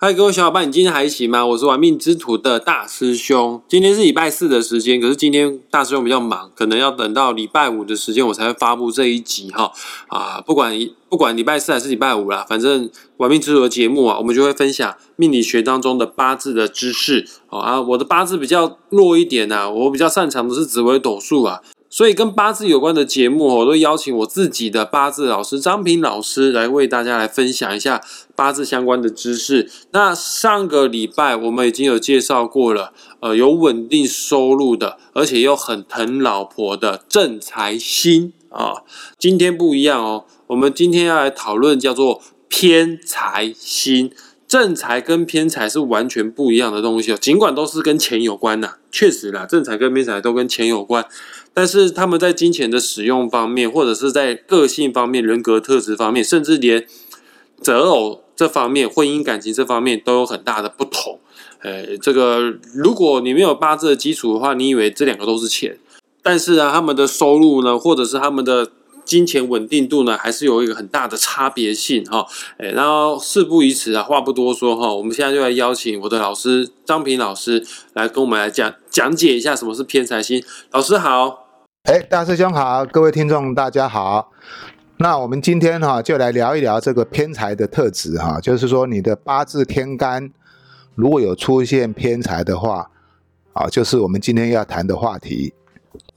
嗨，各位小伙伴，你今天还行吗？我是玩命之徒的大师兄。今天是礼拜四的时间，可是今天大师兄比较忙，可能要等到礼拜五的时间我才会发布这一集哈。啊，不管不管礼拜四还是礼拜五啦，反正玩命之徒的节目啊，我们就会分享命理学当中的八字的知识。哦啊，我的八字比较弱一点呐，我比较擅长的是紫微斗数啊。所以跟八字有关的节目，我都邀请我自己的八字老师张平老师来为大家来分享一下八字相关的知识。那上个礼拜我们已经有介绍过了，呃，有稳定收入的，而且又很疼老婆的正财星啊。今天不一样哦，我们今天要来讨论叫做偏财星。正财跟偏财是完全不一样的东西哦，尽管都是跟钱有关呐，确实啦，正财跟偏财都跟钱有关，但是他们在金钱的使用方面，或者是在个性方面、人格特质方面，甚至连择偶这方面、婚姻感情这方面都有很大的不同。呃，这个如果你没有八字的基础的话，你以为这两个都是钱，但是呢，他们的收入呢，或者是他们的。金钱稳定度呢，还是有一个很大的差别性哈。哎，然后事不宜迟啊，话不多说哈，我们现在就来邀请我的老师张平老师来跟我们来讲讲解一下什么是偏财星。老师好，哎，大师兄好，各位听众大家好。那我们今天哈就来聊一聊这个偏财的特质哈，就是说你的八字天干如果有出现偏财的话，啊，就是我们今天要谈的话题。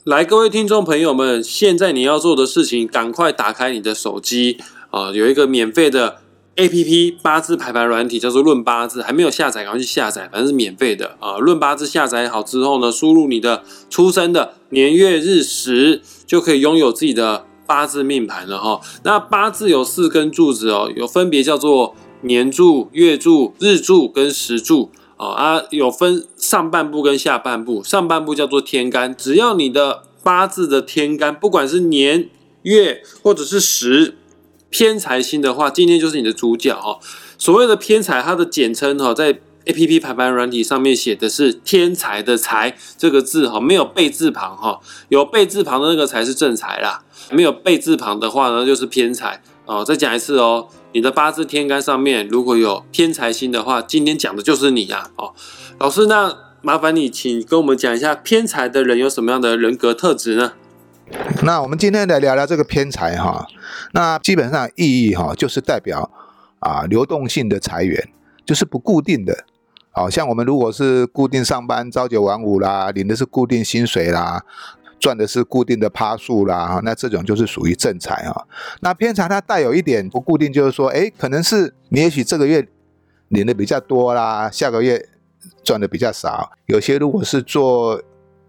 来，各位听众朋友们，现在你要做的事情，赶快打开你的手机啊！有一个免费的 A P P 八字排盘软体，叫做论八字，还没有下载，赶快去下载，反正是免费的啊！论八字下载好之后呢，输入你的出生的年月日时，就可以拥有自己的八字命盘了哈。那八字有四根柱子哦，有分别叫做年柱、月柱、日柱跟时柱。哦啊，有分上半部跟下半部，上半部叫做天干，只要你的八字的天干，不管是年月或者是时偏财星的话，今天就是你的主角哈。所谓的偏财，它的简称哈，在 A P P 排盘软体上面写的是天才的财这个字哈，没有贝字旁哈，有贝字旁的那个才是正财啦，没有贝字旁的话呢，就是偏财哦。再讲一次哦。你的八字天干上面如果有偏财星的话，今天讲的就是你呀！哦，老师，那麻烦你请跟我们讲一下偏财的人有什么样的人格特质呢？那我们今天来聊聊这个偏财哈。那基本上意义哈，就是代表啊流动性的财源，就是不固定的。好像我们如果是固定上班，朝九晚五啦，领的是固定薪水啦。赚的是固定的趴数啦，那这种就是属于正财啊。那偏财它带有一点不固定，就是说，哎，可能是你也许这个月领的比较多啦，下个月赚的比较少。有些如果是做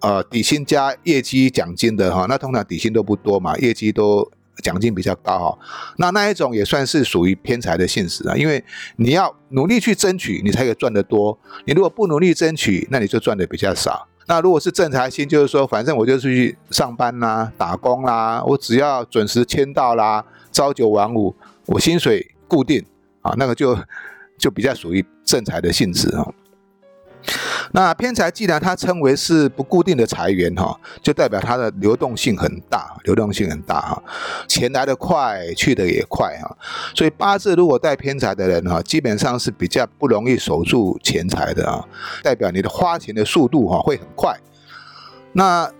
呃底薪加业绩奖金的哈，那通常底薪都不多嘛，业绩都奖金比较高哈。那那一种也算是属于偏财的性质啊，因为你要努力去争取，你才可以赚得多。你如果不努力争取，那你就赚的比较少。那如果是正财星，就是说，反正我就出去上班啦、打工啦，我只要准时签到啦，朝九晚五，我薪水固定啊，那个就就比较属于正财的性质啊。那偏财既然它称为是不固定的财源哈，就代表它的流动性很大，流动性很大哈，钱来得快，去的也快哈。所以八字如果带偏财的人哈，基本上是比较不容易守住钱财的啊，代表你的花钱的速度哈会很快。那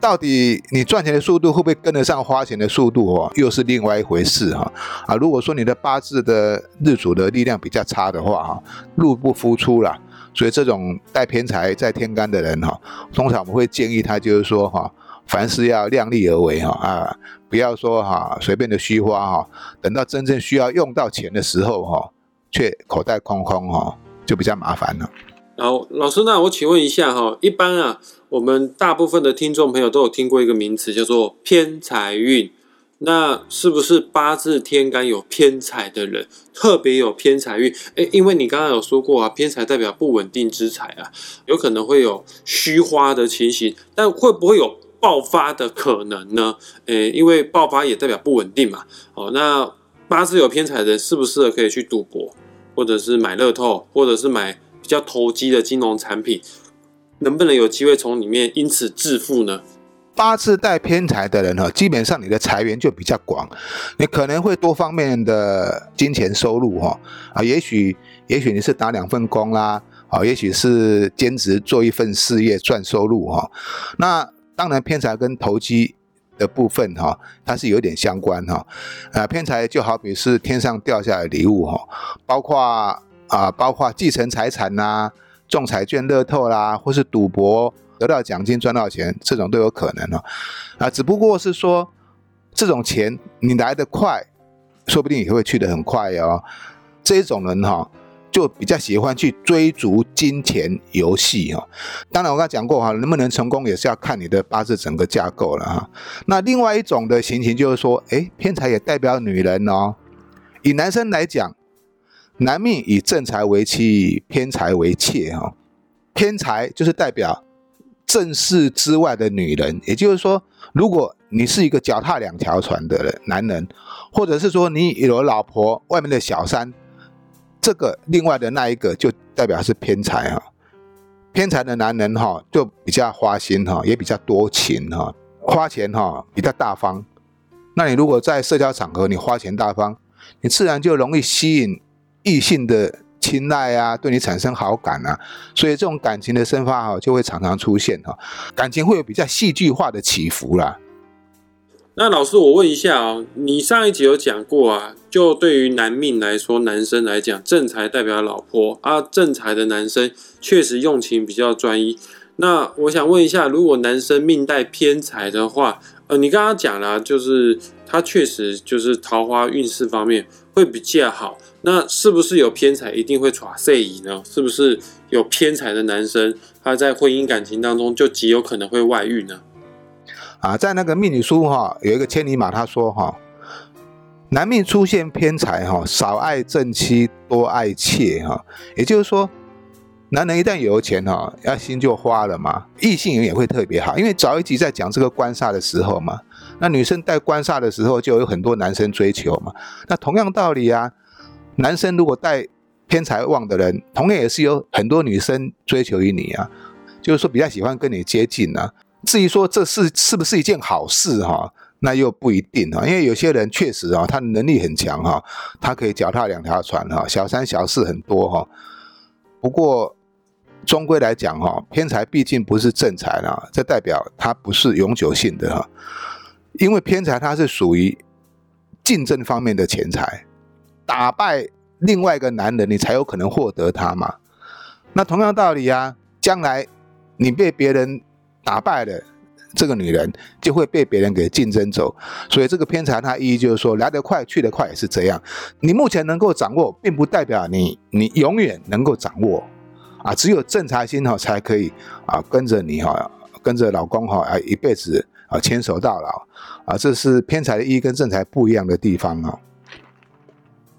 到底你赚钱的速度会不会跟得上花钱的速度哦？又是另外一回事哈啊！如果说你的八字的日主的力量比较差的话哈，入不敷出了。所以这种带偏财在天干的人哈，通常我们会建议他就是说哈，凡事要量力而为哈啊，不要说哈随便的虚花哈，等到真正需要用到钱的时候哈，却口袋空空哈，就比较麻烦了。好，老师，那我请问一下哈，一般啊，我们大部分的听众朋友都有听过一个名词叫做偏财运。那是不是八字天干有偏财的人特别有偏财运？诶，因为你刚刚有说过啊，偏财代表不稳定之财啊，有可能会有虚花的情形，但会不会有爆发的可能呢？诶，因为爆发也代表不稳定嘛。哦，那八字有偏财的人适不适合可以去赌博，或者是买乐透，或者是买比较投机的金融产品，能不能有机会从里面因此致富呢？八字带偏财的人哈，基本上你的财源就比较广，你可能会多方面的金钱收入哈啊，也许也许你是打两份工啦，啊，也许是兼职做一份事业赚收入哈。那当然偏财跟投机的部分哈，它是有点相关哈。啊，偏财就好比是天上掉下来的礼物哈，包括啊，包括继承财产呐、中彩券、乐透啦，或是赌博。得到奖金赚到钱，这种都有可能哦。啊，只不过是说这种钱你来得快，说不定也会去得很快哦。这种人哈，就比较喜欢去追逐金钱游戏哈。当然我刚才讲过哈，能不能成功也是要看你的八字整个架构了哈。那另外一种的情形就是说，哎，偏财也代表女人哦。以男生来讲，男命以正财为妻，偏财为妾哈。偏财就是代表。正室之外的女人，也就是说，如果你是一个脚踏两条船的人，男人，或者是说你有老婆，外面的小三，这个另外的那一个就代表是偏财啊。偏财的男人哈，就比较花心哈，也比较多情哈，花钱哈比较大方。那你如果在社交场合你花钱大方，你自然就容易吸引异性的。青睐啊，对你产生好感啊，所以这种感情的生发哈，就会常常出现哈，感情会有比较戏剧化的起伏啦。那老师，我问一下啊，你上一集有讲过啊，就对于男命来说，男生来讲，正财代表老婆啊，正财的男生确实用情比较专一。那我想问一下，如果男生命带偏财的话，呃，你刚刚讲了，就是他确实就是桃花运势方面会比较好。那是不是有偏财一定会耍色仪呢？是不是有偏财的男生他在婚姻感情当中就极有可能会外遇呢？啊，在那个命理书哈有一个千里马，他说哈，男命出现偏财哈，少爱正妻，多爱妾哈，也就是说，男人一旦有钱哈，要心就花了嘛，异性缘也会特别好，因为早一集在讲这个官煞的时候嘛，那女生带官煞的时候就有很多男生追求嘛，那同样道理啊。男生如果带偏财旺的人，同样也是有很多女生追求于你啊，就是说比较喜欢跟你接近啊。至于说这是是不是一件好事哈，那又不一定哈，因为有些人确实啊，他能力很强哈，他可以脚踏两条船哈，小三小四很多哈。不过终归来讲哈，偏财毕竟不是正财啊，这代表它不是永久性的哈，因为偏财它是属于竞争方面的钱财。打败另外一个男人，你才有可能获得他嘛？那同样道理啊，将来你被别人打败了，这个女人就会被别人给竞争走。所以这个偏财它意义就是说，来得快去得快也是这样。你目前能够掌握，并不代表你你永远能够掌握啊。只有正财星哈才可以啊，跟着你哈，跟着老公哈啊一辈子啊牵手到老啊。这是偏财的意义跟正财不一样的地方啊。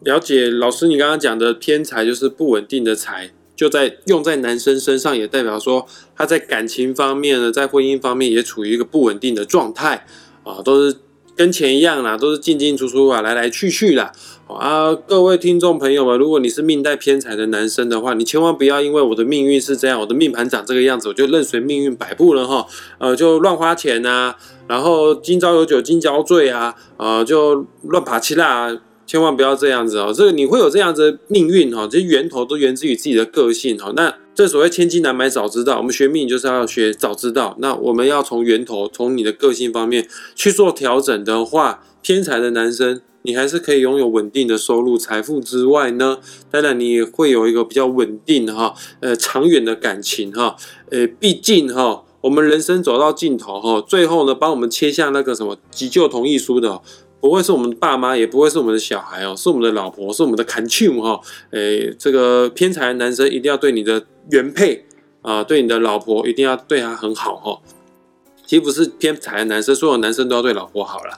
了解老师，你刚刚讲的偏财就是不稳定的财，就在用在男生身上，也代表说他在感情方面呢，在婚姻方面也处于一个不稳定的状态啊，都是跟钱一样啦，都是进进出出啊，来来去去啦。啊。各位听众朋友们，如果你是命带偏财的男生的话，你千万不要因为我的命运是这样，我的命盘长这个样子，我就任随命运摆布了哈，呃，就乱花钱啊，然后今朝有酒今朝醉啊，呃，就乱爬七啦。千万不要这样子哦，这个你会有这样子的命运哈，这些源头都源自于自己的个性哈。那这所谓千金难买早知道，我们学命就是要学早知道。那我们要从源头，从你的个性方面去做调整的话，偏财的男生，你还是可以拥有稳定的收入、财富之外呢，当然你也会有一个比较稳定哈，呃，长远的感情哈。呃，毕竟哈，我们人生走到尽头哈，最后呢，帮我们签下那个什么急救同意书的。不会是我们爸妈，也不会是我们的小孩哦，是我们的老婆，是我们的 c o n t u 哈。诶，这个偏财的男生一定要对你的原配啊，对你的老婆一定要对她很好哈。其实不是偏财的男生，所有男生都要对老婆好了。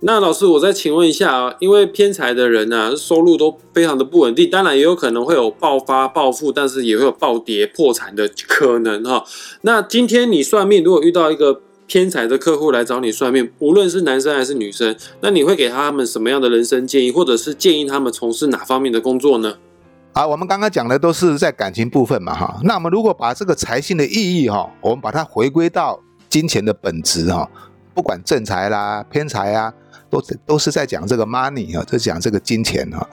那老师，我再请问一下啊，因为偏财的人呢，收入都非常的不稳定，当然也有可能会有暴发暴富，但是也会有暴跌破产的可能哈。那今天你算命，如果遇到一个。偏财的客户来找你算命，无论是男生还是女生，那你会给他们什么样的人生建议，或者是建议他们从事哪方面的工作呢？啊，我们刚刚讲的都是在感情部分嘛，哈。那我们如果把这个财性的意义哈，我们把它回归到金钱的本质哈，不管正财啦、偏财啊，都都是在讲这个 money 啊，在讲这个金钱哈。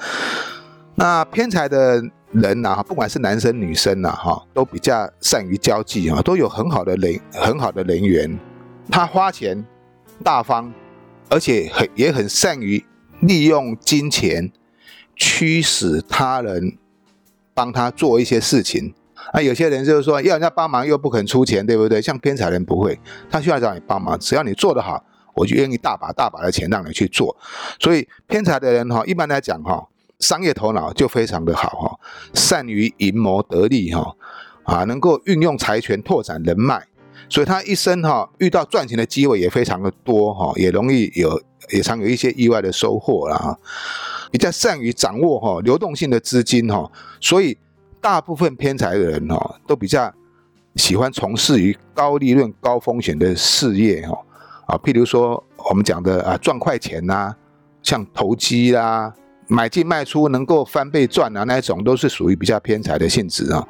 那偏财的人呐，不管是男生女生呐，哈，都比较善于交际啊，都有很好的人很好的人缘。他花钱大方，而且很也很善于利用金钱驱使他人帮他做一些事情。啊，有些人就是说要人家帮忙又不肯出钱，对不对？像偏财人不会，他需要找你帮忙，只要你做得好，我就愿意大把大把的钱让你去做。所以偏财的人哈，一般来讲哈，商业头脑就非常的好哈，善于营谋得利哈，啊，能够运用财权拓展人脉，所以他一生哈遇到赚钱的机会也非常的多哈，也容易有也常有一些意外的收获了哈，比较善于掌握哈流动性的资金哈，所以。大部分偏财的人哈，都比较喜欢从事于高利润、高风险的事业哈啊，譬如说我们讲的啊赚快钱呐，像投机啦、买进卖出能够翻倍赚啊那一种，都是属于比较偏财的性质啊。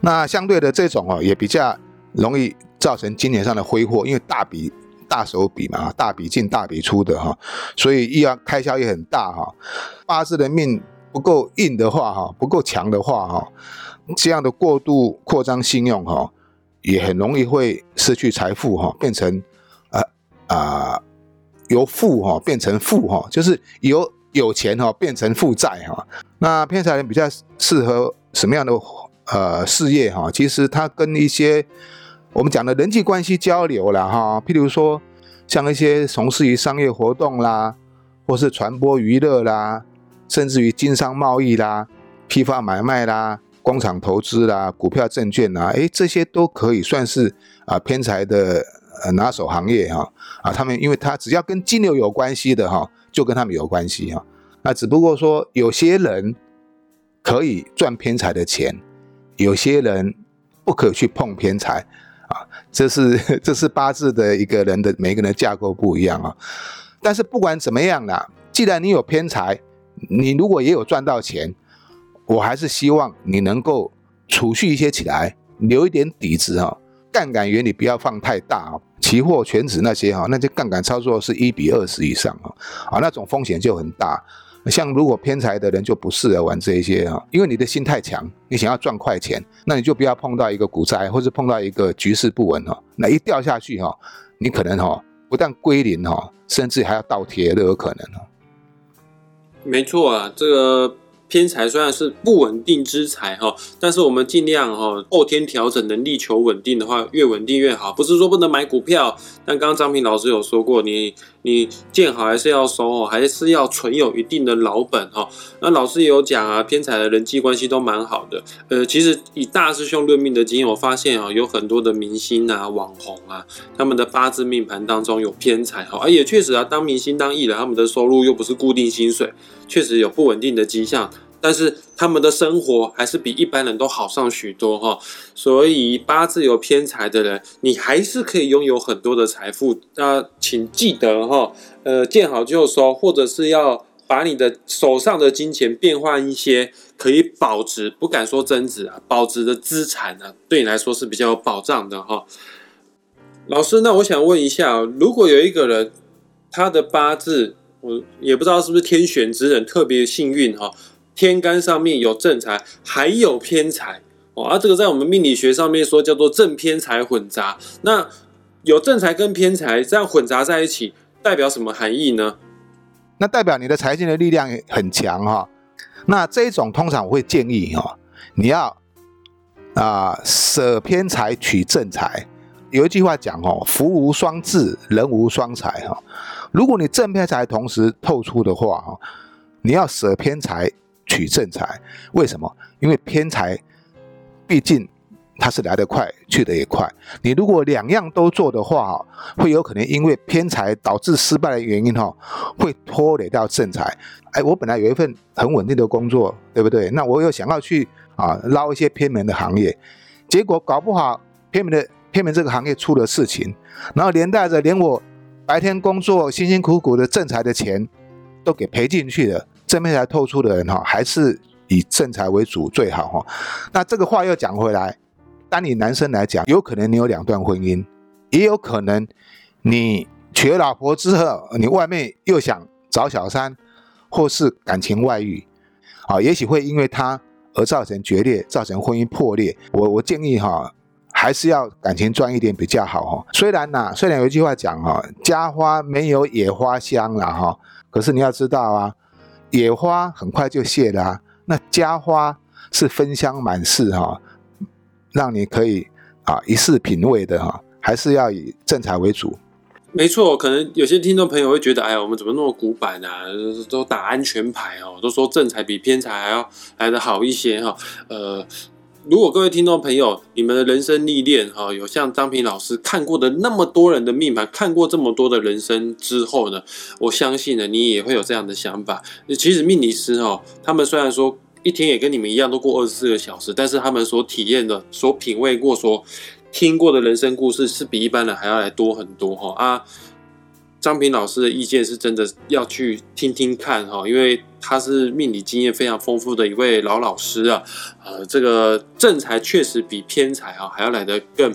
那相对的这种哦，也比较容易造成金钱上的挥霍，因为大笔大手笔嘛，大笔进大笔出的哈，所以一要开销也很大哈。八字的命。不够硬的话，哈，不够强的话，哈，这样的过度扩张信用，哈，也很容易会失去财富，哈，变成，啊，由富哈变成富哈，就是由有钱哈变成负债哈。那偏财人比较适合什么样的呃事业哈？其实他跟一些我们讲的人际关系交流了哈，譬如说像一些从事于商业活动啦，或是传播娱乐啦。甚至于经商贸易啦、批发买卖啦、工厂投资啦、股票证券啦，哎，这些都可以算是啊偏财的呃拿手行业哈啊，他们因为他只要跟金牛有关系的哈，就跟他们有关系哈。那只不过说有些人可以赚偏财的钱，有些人不可去碰偏财啊，这是 这是八字的一个人的每个人的架构不一样啊。但是不管怎么样啦，既然你有偏财，你如果也有赚到钱，我还是希望你能够储蓄一些起来，留一点底子哈。杠杆原理不要放太大啊，期货、全指那些哈，那些杠杆操作是一比二十以上啊，啊那种风险就很大。像如果偏财的人就不适合玩这一些哈，因为你的心太强，你想要赚快钱，那你就不要碰到一个股灾，或者碰到一个局势不稳哈，那一掉下去哈，你可能哈不但归零哈，甚至还要倒贴都有可能哈。没错啊，这个。偏财虽然是不稳定之财哈，但是我们尽量哈后天调整，能力求稳定的话，越稳定越好。不是说不能买股票，但刚刚张平老师有说过，你你见好还是要收哦，还是要存有一定的老本哈。那老师也有讲啊，偏财的人际关系都蛮好的。呃，其实以大师兄论命的经验，我发现啊，有很多的明星啊、网红啊，他们的八字命盘当中有偏财哈，而也确实啊，当明星当艺人，他们的收入又不是固定薪水。确实有不稳定的迹象，但是他们的生活还是比一般人都好上许多哈。所以八字有偏财的人，你还是可以拥有很多的财富。那请记得哈，呃，见好就收，或者是要把你的手上的金钱变换一些可以保值，不敢说增值啊，保值的资产呢，对你来说是比较有保障的哈。老师，那我想问一下，如果有一个人他的八字，我也不知道是不是天选之人特别幸运哈，天干上面有正财，还有偏财哦。啊，这个在我们命理学上面说叫做正偏财混杂。那有正财跟偏财这样混杂在一起，代表什么含义呢？那代表你的财经的力量很强哈。那这一种通常我会建议哈，你要啊舍偏财取正财。有一句话讲哦，福无双至，人无双财哈。如果你正偏财同时透出的话，哈，你要舍偏财取正财，为什么？因为偏财毕竟它是来得快，去得也快。你如果两样都做的话，会有可能因为偏财导致失败的原因，哈，会拖累到正财。哎，我本来有一份很稳定的工作，对不对？那我又想要去啊捞一些偏门的行业，结果搞不好偏门的偏门这个行业出了事情，然后连带着连我。白天工作辛辛苦苦的正财的钱都给赔进去了，正面财透出的人哈，还是以正财为主最好哈。那这个话又讲回来，当你男生来讲，有可能你有两段婚姻，也有可能你娶了老婆之后，你外面又想找小三，或是感情外遇，啊，也许会因为他而造成决裂，造成婚姻破裂。我我建议哈，还是要感情专一点比较好哈。虽然呐，虽然有一句话讲哈，家花没有野花香了哈，可是你要知道啊，野花很快就谢了，那家花是芬香满室哈，让你可以啊一试品味的哈。还是要以正财为主，没错。可能有些听众朋友会觉得，哎呀，我们怎么那么古板啊？都打安全牌哦，都说正财比偏财还要来的好一些哈。呃，如果各位听众朋友，你们的人生历练哈，有像张平老师看过的那么多人的命盘，看过这么多的人生之后呢，我相信呢，你也会有这样的想法。其实命理师哦，他们虽然说一天也跟你们一样都过二十四个小时，但是他们所体验的、所品味过、所听过的人生故事是比一般人还要来多很多哈啊！张平老师的意见是真的要去听听看哈，因为他是命理经验非常丰富的一位老老师啊。呃，这个正财确实比偏财啊还要来得更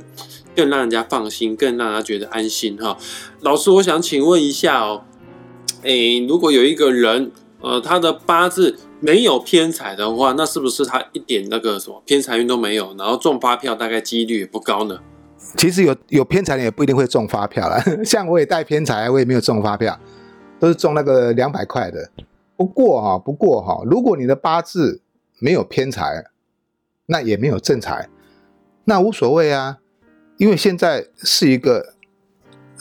更让人家放心，更让人家觉得安心哈。老师，我想请问一下哦，诶，如果有一个人呃他的八字。没有偏财的话，那是不是他一点那个什么偏财运都没有，然后中发票大概几率也不高呢？其实有有偏财的也不一定会中发票了，像我也带偏财，我也没有中发票，都是中那个两百块的。不过哈，不过哈，如果你的八字没有偏财，那也没有正财，那无所谓啊，因为现在是一个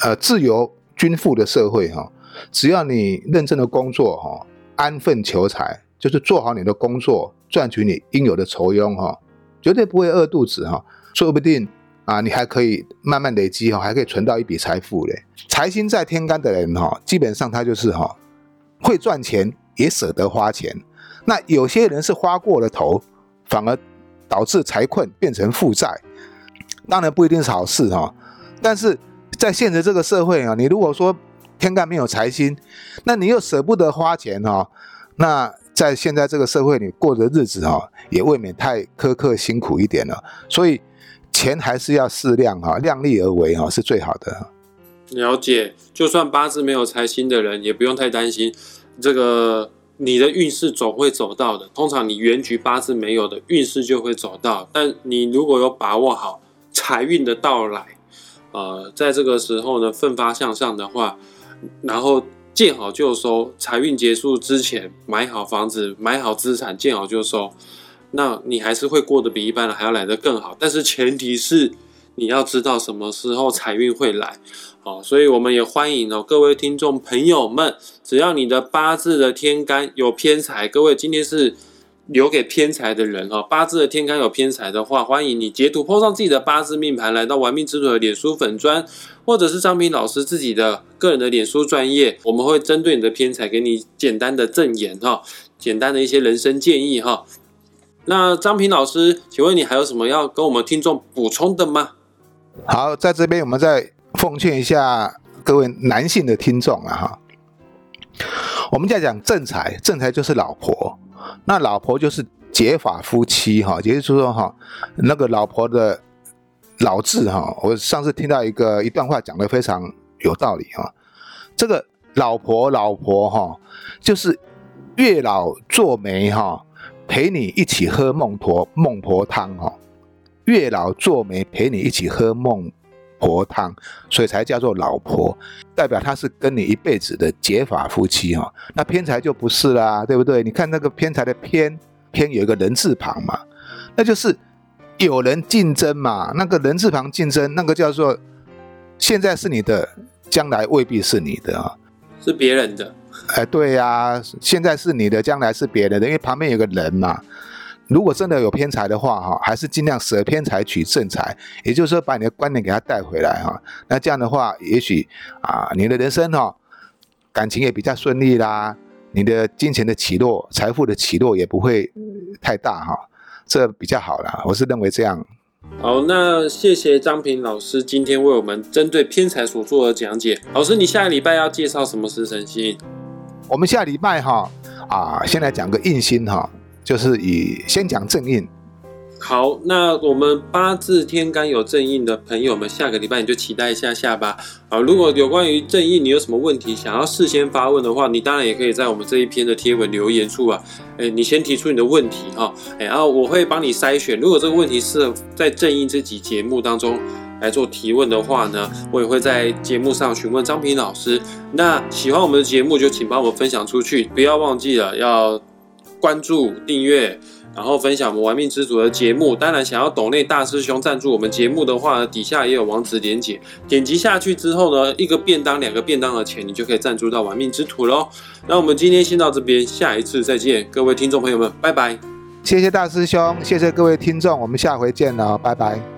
呃自由均富的社会哈，只要你认真的工作哈，安分求财。就是做好你的工作，赚取你应有的酬庸哈，绝对不会饿肚子哈，说不定啊，你还可以慢慢累积哈，还可以存到一笔财富嘞。财星在天干的人哈，基本上他就是哈，会赚钱也舍得花钱。那有些人是花过了头，反而导致财困变成负债，当然不一定是好事哈。但是在现在这个社会啊，你如果说天干没有财星，那你又舍不得花钱哈，那。在现在这个社会里过的日子哈，也未免太苛刻辛苦一点了。所以钱还是要适量哈，量力而为哈是最好的。了解，就算八字没有财星的人，也不用太担心。这个你的运势总会走到的。通常你原局八字没有的运势就会走到，但你如果有把握好财运的到来，呃，在这个时候呢，奋发向上的话，然后。见好就收，财运结束之前买好房子、买好资产，见好就收，那你还是会过得比一般人还要来得更好。但是前提是你要知道什么时候财运会来，好，所以我们也欢迎哦，各位听众朋友们，只要你的八字的天干有偏财，各位今天是。留给偏财的人哈，八字的天干有偏财的话，欢迎你截图 po 上自己的八字命盘，来到玩命之徒的脸书粉砖，或者是张平老师自己的个人的脸书专业，我们会针对你的偏财给你简单的正言哈，简单的一些人生建议哈。那张平老师，请问你还有什么要跟我们听众补充的吗？好，在这边我们再奉劝一下各位男性的听众啊哈，我们在讲正财，正财就是老婆。那老婆就是结发夫妻哈，也就是说哈，那个老婆的老字哈，我上次听到一个一段话讲的非常有道理哈。这个老婆老婆哈，就是月老做媒哈，陪你一起喝孟婆孟婆汤哈。月老做媒陪你一起喝孟婆汤，所以才叫做老婆，代表他是跟你一辈子的结发夫妻哈。那偏财就不是啦，对不对？你看那个偏财的偏偏有一个人字旁嘛，那就是有人竞争嘛。那个人字旁竞争，那个叫做现在是你的，将来未必是你的啊，是别人的。哎，对呀，现在是你的，将来是别人的，因为旁边有个人嘛。如果真的有偏财的话，哈，还是尽量舍偏财取正财，也就是说把你的观念给他带回来，哈。那这样的话，也许啊，你的人生哈，感情也比较顺利啦，你的金钱的起落、财富的起落也不会太大，哈，这比较好了。我是认为这样。好，那谢谢张平老师今天为我们针对偏财所做的讲解。老师，你下个礼拜要介绍什么食神星？我们下礼拜哈啊，先来讲个印星哈。就是以先讲正印，好，那我们八字天干有正印的朋友们，下个礼拜你就期待一下下吧。啊，如果有关于正印你有什么问题想要事先发问的话，你当然也可以在我们这一篇的贴文留言处啊，哎，你先提出你的问题哈，哎，然后我会帮你筛选。如果这个问题是在正印这集节目当中来做提问的话呢，我也会在节目上询问张平老师。那喜欢我们的节目就请帮我们分享出去，不要忘记了要关注订阅。然后分享我们玩命之主的节目，当然想要懂内大师兄赞助我们节目的话，底下也有网址连结，点击下去之后呢，一个便当、两个便当的钱，你就可以赞助到玩命之徒喽。那我们今天先到这边，下一次再见，各位听众朋友们，拜拜。谢谢大师兄，谢谢各位听众，我们下回见了，拜拜。